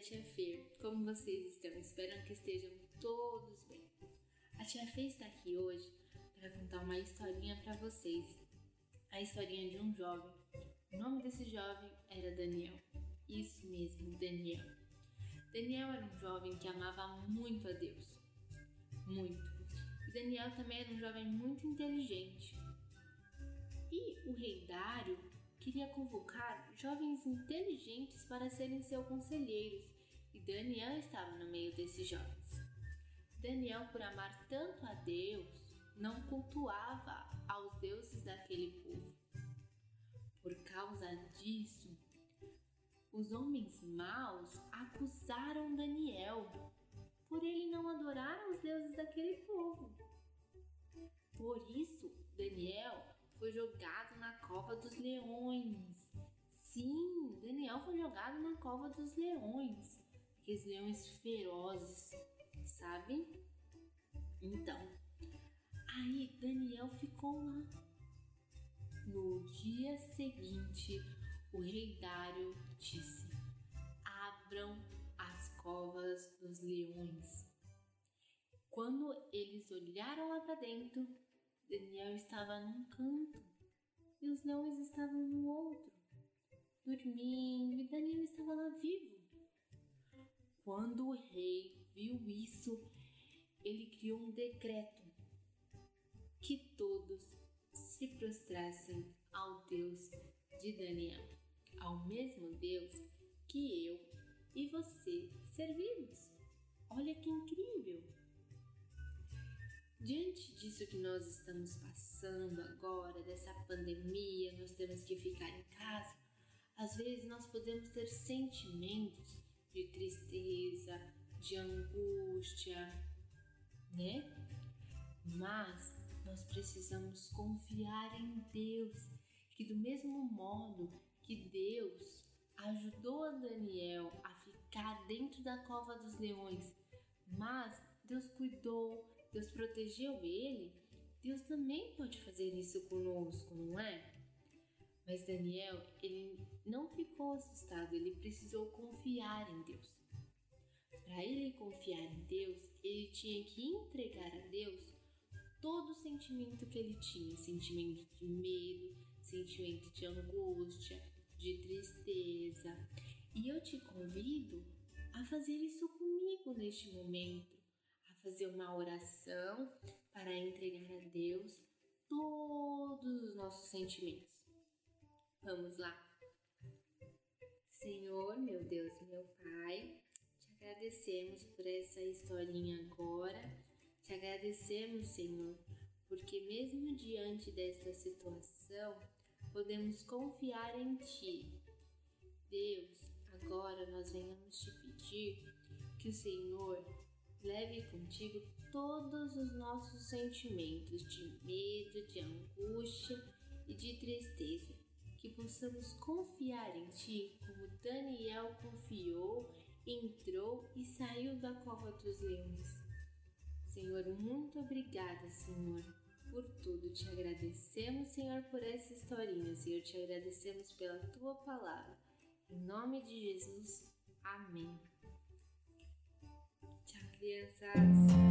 tia Fer, como vocês estão? Espero que estejam todos bem. A tia Fer está aqui hoje para contar uma historinha para vocês. A historinha de um jovem. O nome desse jovem era Daniel. Isso mesmo, Daniel. Daniel era um jovem que amava muito a Deus. Muito. E Daniel também era um jovem muito inteligente. E o rei Dário queria convocar jovens inteligentes para serem seus conselheiros, e Daniel estava no meio desses jovens. Daniel, por amar tanto a Deus, não cultuava aos deuses daquele povo. Por causa disso, os homens maus acusaram Daniel por ele não adorar os deuses daquele povo. Por isso, Daniel foi jogado na cova dos leões. Sim, Daniel foi jogado na cova dos leões. Aqueles leões ferozes, sabe? Então, aí Daniel ficou lá. No dia seguinte, o rei Dário disse: Abram as covas dos leões. Quando eles olharam lá para dentro, Daniel estava num canto e os leões estavam no outro, dormindo, e Daniel estava lá vivo. Quando o rei viu isso, ele criou um decreto que todos se prostrassem ao Deus de Daniel, ao mesmo Deus que eu e você servimos. Olha que incrível! Diante disso que nós estamos passando agora, dessa pandemia, nós temos que ficar em casa, às vezes nós podemos ter sentimentos de tristeza, de angústia, né? Mas nós precisamos confiar em Deus, que do mesmo modo que Deus ajudou a Daniel a ficar dentro da cova dos leões, mas Deus cuidou, Deus protegeu ele, Deus também pode fazer isso conosco, não é? Mas Daniel, ele não ficou assustado, ele precisou confiar em Deus. Para ele confiar em Deus, ele tinha que entregar a Deus todo o sentimento que ele tinha, sentimento de medo, sentimento de angústia, de tristeza. E eu te convido a fazer isso comigo neste momento fazer uma oração para entregar a Deus todos os nossos sentimentos. Vamos lá. Senhor, meu Deus meu Pai, te agradecemos por essa historinha agora. Te agradecemos, Senhor, porque mesmo diante desta situação, podemos confiar em Ti. Deus, agora nós venhamos te pedir que o Senhor Leve contigo todos os nossos sentimentos de medo, de angústia e de tristeza, que possamos confiar em Ti como Daniel confiou, entrou e saiu da cova dos leões. Senhor, muito obrigada, Senhor, por tudo. Te agradecemos, Senhor, por essa historinha. Senhor, te agradecemos pela Tua palavra. Em nome de Jesus, amém crianças!